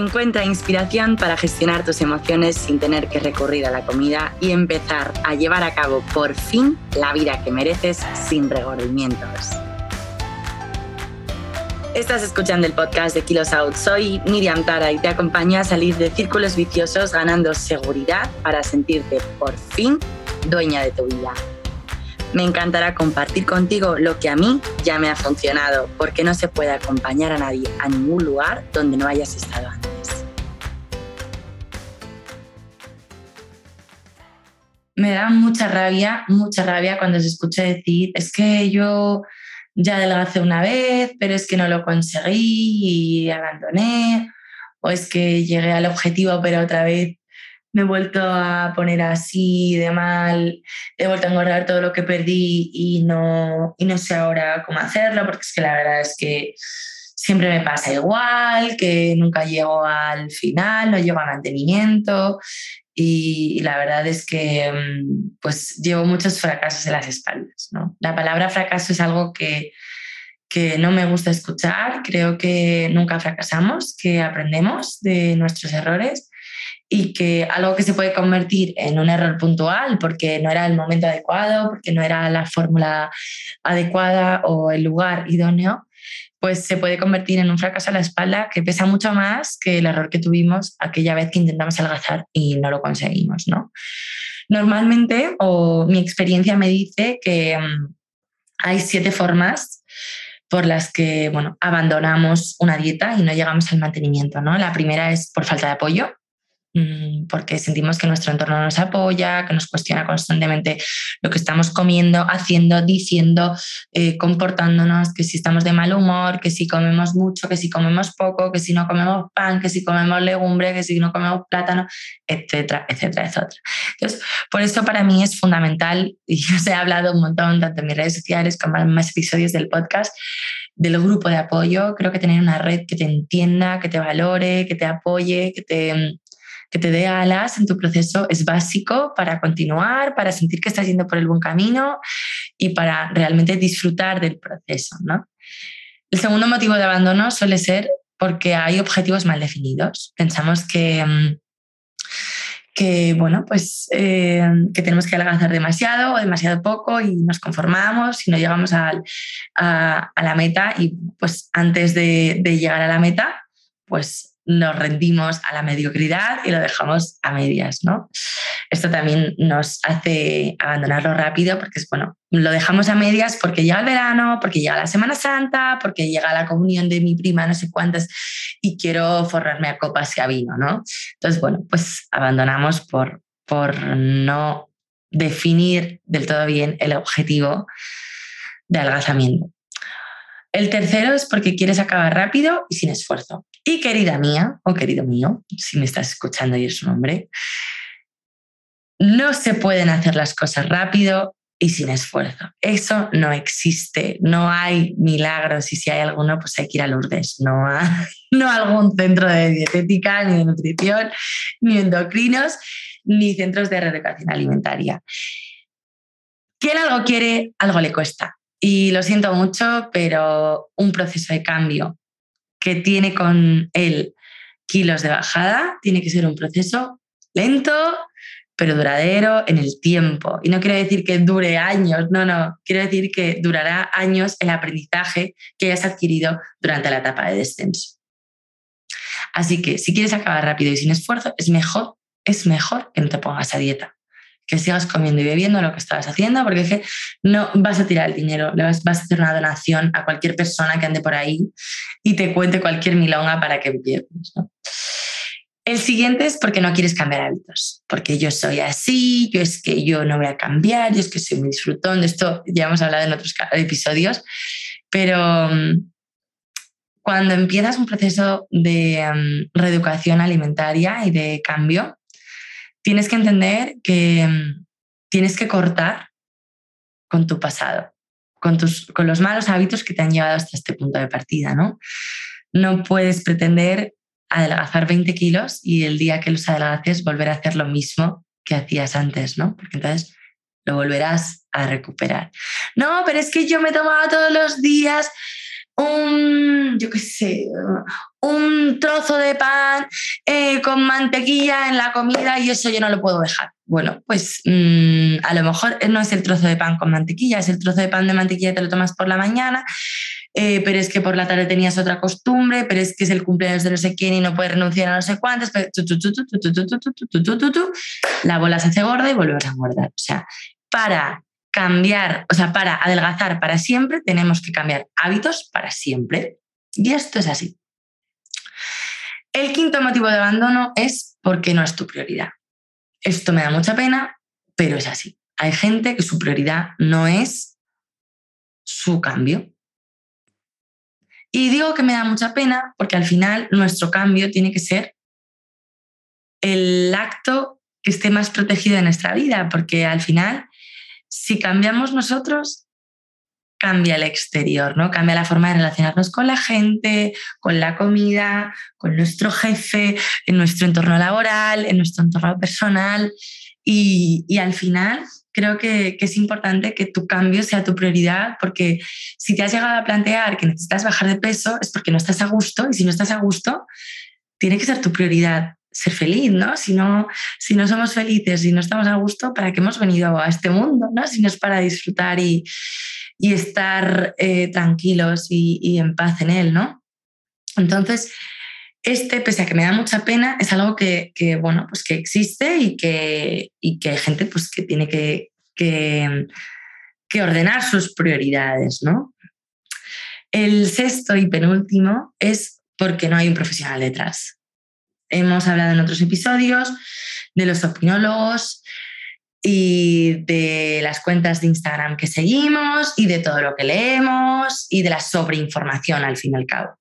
Encuentra inspiración para gestionar tus emociones sin tener que recurrir a la comida y empezar a llevar a cabo por fin la vida que mereces sin regordimientos. Estás escuchando el podcast de Kilos Out. Soy Miriam Tara y te acompaño a salir de círculos viciosos ganando seguridad para sentirte por fin dueña de tu vida. Me encantará compartir contigo lo que a mí ya me ha funcionado, porque no se puede acompañar a nadie a ningún lugar donde no hayas estado antes. Me da mucha rabia, mucha rabia cuando se escucha decir, es que yo ya adelgacé una vez, pero es que no lo conseguí y abandoné, o es que llegué al objetivo, pero otra vez me he vuelto a poner así de mal, he vuelto a engordar todo lo que perdí y no, y no sé ahora cómo hacerlo, porque es que la verdad es que siempre me pasa igual, que nunca llego al final, no llego a mantenimiento y, la verdad es que mm, pues llevo muchos fracasos en las espaldas. ¿no? La palabra fracaso es algo que, que no me gusta escuchar, creo que nunca fracasamos, que aprendemos de nuestros errores y que algo que se puede convertir en un error puntual porque no era el momento adecuado, porque no era la fórmula adecuada o el lugar idóneo, pues se puede convertir en un fracaso a la espalda que pesa mucho más que el error que tuvimos aquella vez que intentamos algazar y no lo conseguimos, ¿no? Normalmente, o mi experiencia me dice que mm, hay siete formas por las que bueno, abandonamos una dieta y no llegamos al mantenimiento. ¿no? La primera es por falta de apoyo, porque sentimos que nuestro entorno nos apoya, que nos cuestiona constantemente lo que estamos comiendo, haciendo, diciendo, eh, comportándonos, que si estamos de mal humor, que si comemos mucho, que si comemos poco, que si no comemos pan, que si comemos legumbre, que si no comemos plátano, etcétera, etcétera, etcétera. Entonces, por eso para mí es fundamental, y yo os he hablado un montón tanto en mis redes sociales como en más episodios del podcast, del grupo de apoyo. Creo que tener una red que te entienda, que te valore, que te apoye, que te que te dé alas en tu proceso es básico para continuar, para sentir que estás yendo por el buen camino y para realmente disfrutar del proceso. ¿no? El segundo motivo de abandono suele ser porque hay objetivos mal definidos. Pensamos que, mm, que bueno, pues eh, que tenemos que adelgazar demasiado o demasiado poco y nos conformamos y no llegamos a, la meta y pues antes de llegar a la meta, pues nos rendimos a la mediocridad y lo dejamos a medias, ¿no? Esto también nos hace abandonarlo rápido porque es bueno, lo dejamos a medias porque llega el verano, porque llega la Semana Santa, porque llega la comunión de mi prima, no sé cuántas, y quiero forrarme a copas y a vino, ¿no? Entonces, bueno, pues abandonamos por, por no definir del todo bien el objetivo de adelgazamiento. El tercero es porque quieres acabar rápido y sin esfuerzo. Y querida mía, o querido mío, si me estás escuchando y es un hombre, no se pueden hacer las cosas rápido y sin esfuerzo. Eso no existe, no hay milagros y si hay alguno, pues hay que ir a Lourdes, no a, no algún centro de dietética, ni de nutrición, ni endocrinos, ni centros de reeducación alimentaria. Quien algo quiere, algo le cuesta. Y lo siento mucho, pero un proceso de cambio que tiene con él kilos de bajada tiene que ser un proceso lento, pero duradero en el tiempo. Y no quiero decir que dure años, no, no, quiero decir que durará años el aprendizaje que hayas adquirido durante la etapa de descenso. Así que si quieres acabar rápido y sin esfuerzo, es mejor, es mejor que no te pongas a dieta que sigas comiendo y bebiendo lo que estabas haciendo, porque es que no vas a tirar el dinero, le vas, a hacer una donación a cualquier persona que ande por ahí y te cuente cualquier milonga para que empieces. El siguiente es porque no quieres cambiar hábitos, porque yo soy así, yo es que yo no voy a cambiar, yo es que soy muy disfrutón, de esto ya hemos hablado en otros episodios, pero mm, cuando empiezas un proceso de mm, reeducación alimentaria y de cambio, tienes que entender que mm, tienes que cortar con tu pasado, con, tus, con los malos hábitos que te han llevado hasta este punto de partida, ¿no? No puedes pretender adelgazar 20 kilos y el día que los adelgaces volver a hacer lo mismo que hacías antes, ¿no? Porque entonces lo volverás a recuperar. No, pero es que yo me tomaba todos los días un, yo qué sé, un trozo de pan eh, con mantequilla en la comida y eso yo no lo puedo dejar. Bueno, pues mm, a lo mejor no es el trozo de pan con mantequilla, es el trozo de pan de mantequilla que te lo tomas por la mañana, eh, pero es que por la tarde tenías otra costumbre, pero es que es el cumpleaños de no sé quién y no puedes renunciar a no sé cuántas, la bola se hace gorda y vuelves a engordar. O sea, para cambiar, o sea, para adelgazar para siempre, tenemos que cambiar hábitos para siempre. Y esto es así. El quinto motivo de abandono es porque no es tu prioridad. Esto me da mucha pena, pero es así. Hay gente que su prioridad no es su cambio. Y digo que me da mucha pena porque al final nuestro cambio tiene que ser el acto que esté más protegido en nuestra vida, porque al final si cambiamos nosotros, cambia el exterior, ¿no? Cambia la forma de relacionarnos con la gente, con la comida, con nuestro jefe, en nuestro entorno laboral, en nuestro entorno personal. Y, al final creo que, que, es importante que tu cambio sea tu prioridad, porque si te has llegado a plantear que necesitas bajar de peso es porque no estás a gusto, y si no estás a gusto, tiene que ser tu prioridad ser feliz, ¿no? Si, ¿no? si no somos felices y no estamos a gusto, ¿para qué hemos venido a este mundo, ¿no? Si no es para disfrutar y, estar eh, tranquilos y, en paz en él, ¿no? Entonces, este, pese a que me da mucha pena, es algo que, bueno, pues que existe y que, que hay gente pues, que tiene que, que, que ordenar sus prioridades, ¿no? El sexto y penúltimo es porque no hay un profesional detrás. Hemos hablado en otros episodios de los opinólogos y de las cuentas de Instagram que seguimos y de todo lo que leemos y de la sobreinformación al fin y al cabo.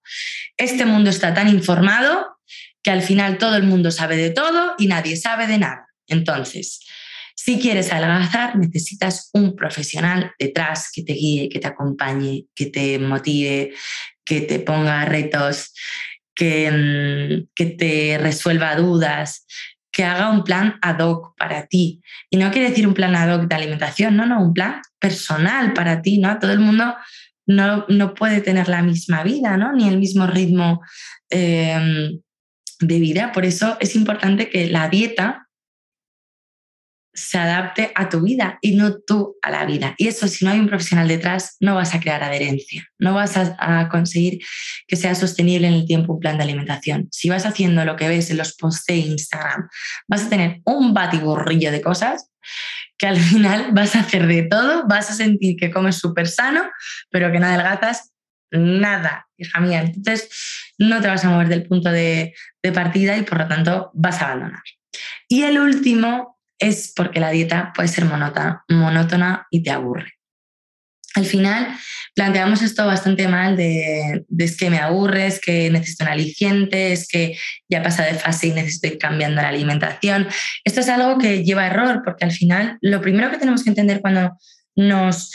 Este mundo está tan informado que al final todo el mundo sabe de todo y nadie sabe de nada. Entonces, si quieres adelgazar, necesitas un profesional detrás que te guíe, que te acompañe, que te motive, que te ponga retos, Mm, que, te resuelva dudas, que haga un plan ad hoc para ti. Y no quiere decir un plan ad hoc de alimentación, no, no, un plan personal para ti, ¿no? Todo el mundo no, no puede tener la misma vida, ¿no? Ni el mismo ritmo em, de vida. Por eso es importante que la dieta se adapte a tu vida y no tú a la vida. Y eso, si no hay un profesional detrás, no vas a crear adherencia, no vas a, conseguir que sea sostenible en el tiempo un plan de alimentación. Si vas haciendo lo que ves en los posts de Instagram, vas a tener un batiburrillo de cosas que al final vas a hacer de todo, vas a sentir que comes súper sano, pero que no adelgazas nada, hija mía. Entonces, no te vas a mover del punto de, de partida y por lo tanto vas a abandonar. Y el último es porque la dieta puede ser monótona, y te aburre. Al final planteamos esto bastante mal de, es que me aburre, es que necesito un aliciente, es que ya pasa de fase y necesito ir cambiando la alimentación. Esto es algo que lleva error porque al final lo primero que tenemos que entender cuando nos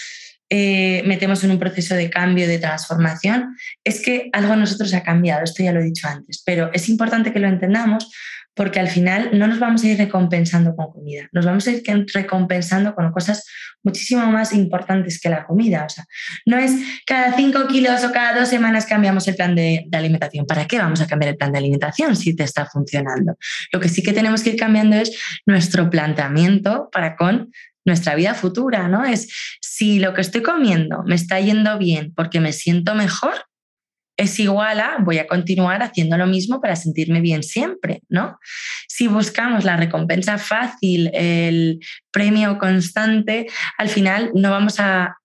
eh, metemos en un proceso de cambio, de transformación, es que algo en nosotros ha cambiado. Esto ya lo he dicho antes, pero es importante que lo entendamos porque al final no nos vamos a ir recompensando con comida, nos vamos a ir recompensando con cosas muchísimo más importantes que la comida. O sea, no es cada cinco kilos o cada dos semanas cambiamos el plan de, de, alimentación. ¿Para qué vamos a cambiar el plan de alimentación si te está funcionando? Lo que sí que tenemos que ir cambiando es nuestro planteamiento para con nuestra vida futura, ¿no? Es si lo que estoy comiendo me está yendo bien porque me siento mejor, es igual a voy a continuar haciendo lo mismo para sentirme bien siempre, ¿no? Si buscamos la recompensa fácil, el premio constante, al final no vamos a,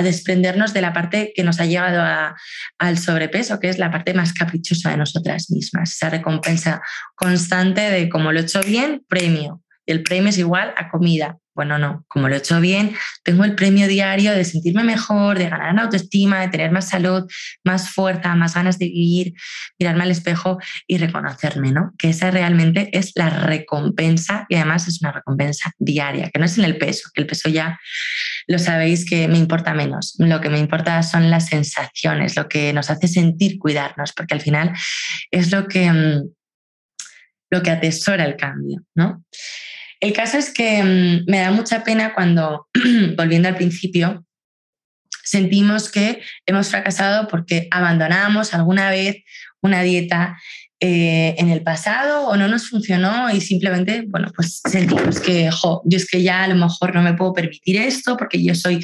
desprendernos de la parte que nos ha llegado al sobrepeso, que es la parte más caprichosa de nosotras mismas, esa recompensa constante de como lo he hecho bien, premio. El premio es igual a comida bueno, no, como lo he hecho bien, tengo el premio diario de sentirme mejor, de ganar autoestima, de tener más salud, más fuerza, más ganas de vivir, mirarme al espejo y reconocerme, ¿no? Que esa realmente es la recompensa y además es una recompensa diaria, que no es en el peso, que el peso ya lo sabéis que me importa menos. Lo que me importa son las sensaciones, lo que nos hace sentir cuidarnos, porque al final es lo que, mm, lo que atesora el cambio, ¿no? El caso es que mm, me da mucha pena cuando, volviendo al principio, sentimos que hemos fracasado porque abandonamos alguna vez una dieta eh, en el pasado o no nos funcionó y simplemente, bueno, pues sentimos que, jo, yo es que ya a lo mejor no me puedo permitir esto porque yo soy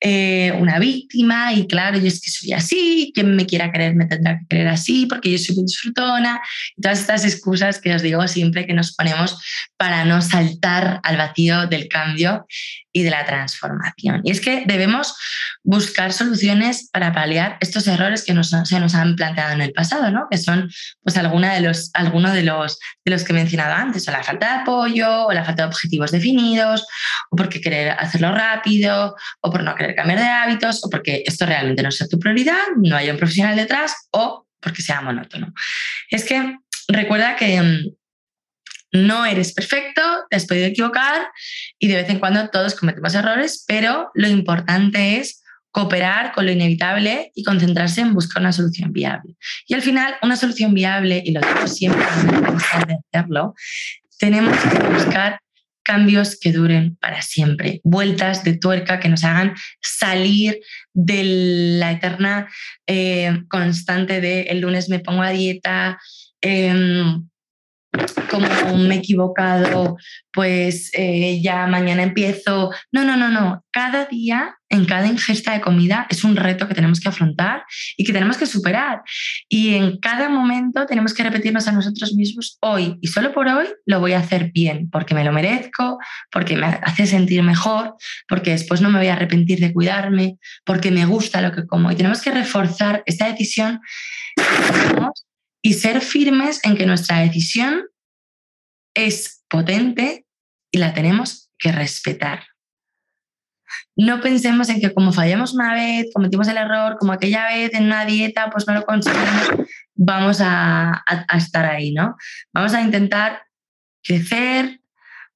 eh, una víctima y claro, yo es que soy así, quien me quiera querer me tendrá que querer así porque yo soy muy disfrutona todas estas excusas que os digo siempre que nos ponemos para no saltar al vacío del cambio y de la transformación. Y es que debemos buscar soluciones para paliar estos errores que nos, se nos han planteado en el pasado, ¿no? que son pues, de los, alguno de los, de los que he mencionado antes, o la falta de apoyo, o la falta de objetivos definidos, o porque querer hacerlo rápido, o por no querer cambiar de hábitos, o porque esto realmente no sea tu prioridad, no hay un profesional detrás, o porque sea monótono. Es que recuerda que mm, no eres perfecto, te has podido equivocar y de vez en cuando todos cometemos errores, pero lo importante es cooperar con lo inevitable y concentrarse en buscar una solución viable. Y al final, una solución viable, y lo digo siempre de hacerlo, tenemos que buscar cambios que duren para siempre, vueltas de tuerca que nos hagan salir de la eterna eh, constante de el lunes me pongo a dieta, em, como me he equivocado, pues eh, ya mañana empiezo. No, no, no, no. Cada día, en cada ingesta de comida, es un reto que tenemos que afrontar y que tenemos que superar. Y en cada momento tenemos que repetirnos a nosotros mismos, hoy y solo por hoy lo voy a hacer bien, porque me lo merezco, porque me hace sentir mejor, porque después no me voy a arrepentir de cuidarme, porque me gusta lo que como. Y tenemos que reforzar esta decisión y ser firmes en que nuestra decisión es potente y la tenemos que respetar. No pensemos en que como fallamos una vez, cometimos el error, como aquella vez en una dieta, pues no lo conseguimos, vamos a, a estar ahí, ¿no? Vamos a intentar crecer,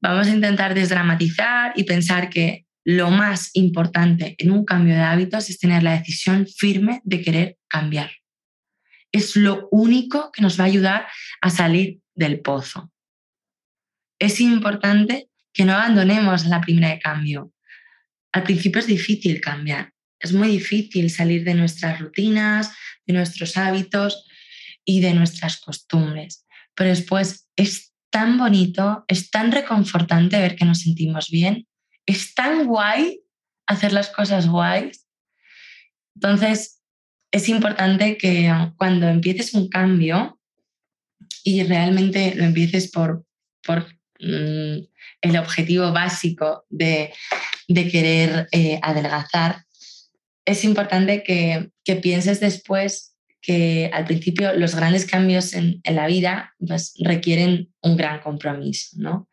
vamos a intentar desdramatizar y pensar que lo más importante en un cambio de hábitos es tener la decisión firme de querer cambiar es lo único que nos va a ayudar a salir del pozo. Es importante que no abandonemos la primera de cambio. Al principio es difícil cambiar, es muy difícil salir de nuestras rutinas, de nuestros hábitos y de nuestras costumbres, pero después es tan bonito, es tan reconfortante ver que nos sentimos bien, es tan guay hacer las cosas guays. Entonces, es importante que cuando empieces un cambio y realmente lo empieces por, por mm, el objetivo básico de, querer eh, adelgazar, es importante que, pienses después que al principio los grandes cambios en, la vida pues, requieren un gran compromiso, ¿no?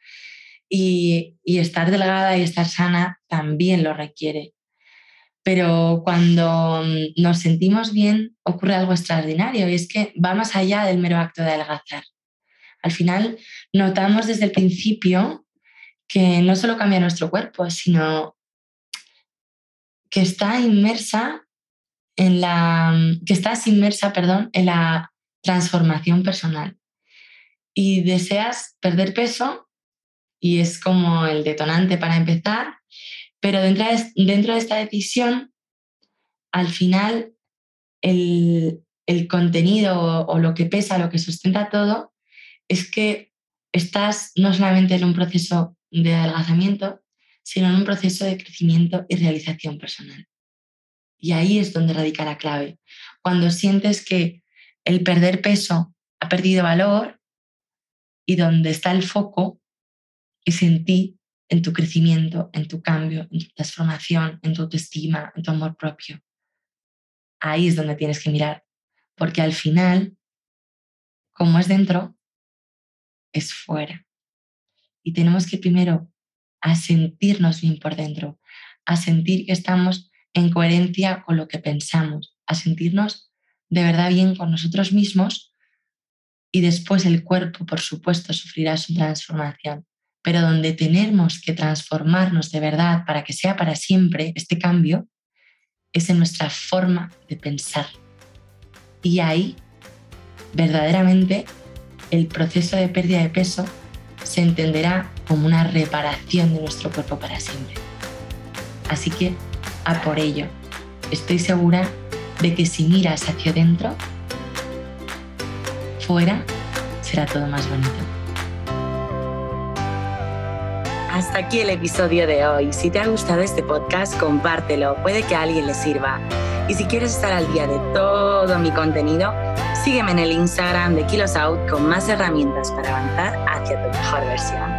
Y, y, estar delgada y estar sana también lo requiere pero cuando mm, nos sentimos bien ocurre algo extraordinario y es que va más allá del mero acto de adelgazar. Al final notamos desde el principio que no solo cambia nuestro cuerpo, sino que está inmersa en la mm, que estás inmersa, perdón, en la transformación personal. Y deseas perder peso y es como el detonante para empezar pero dentro de, dentro de esta decisión, al final, el, contenido o, lo que pesa, lo que sustenta todo, es que estás no solamente en un proceso de adelgazamiento, sino en un proceso de crecimiento y realización personal. Y ahí es donde radica la clave. Cuando sientes que el perder peso ha perdido valor y donde está el foco es en ti en tu crecimiento, en tu cambio, en tu transformación, en tu autoestima, en tu amor propio. Ahí es donde tienes que mirar, porque al final, como es dentro, es fuera. Y tenemos que primero a sentirnos bien por dentro, a sentir que estamos en coherencia con lo que pensamos, a sentirnos de verdad bien con nosotros mismos y después el cuerpo, por supuesto, sufrirá su transformación pero donde tenemos que transformarnos de verdad para que sea para siempre este cambio, es en nuestra forma de pensar. Y ahí, verdaderamente, el proceso de pérdida de peso se entenderá como una reparación de nuestro cuerpo para siempre. Así que, a por ello. estoy segura de que si miras hacia adentro, fuera será todo más bonito. Hasta aquí el episodio de hoy. Si te ha gustado este podcast, compártelo, puede que a alguien le sirva. Y si quieres estar al día de todo mi contenido, sígueme en el Instagram de Kilos Out con más herramientas para avanzar hacia tu mejor versión.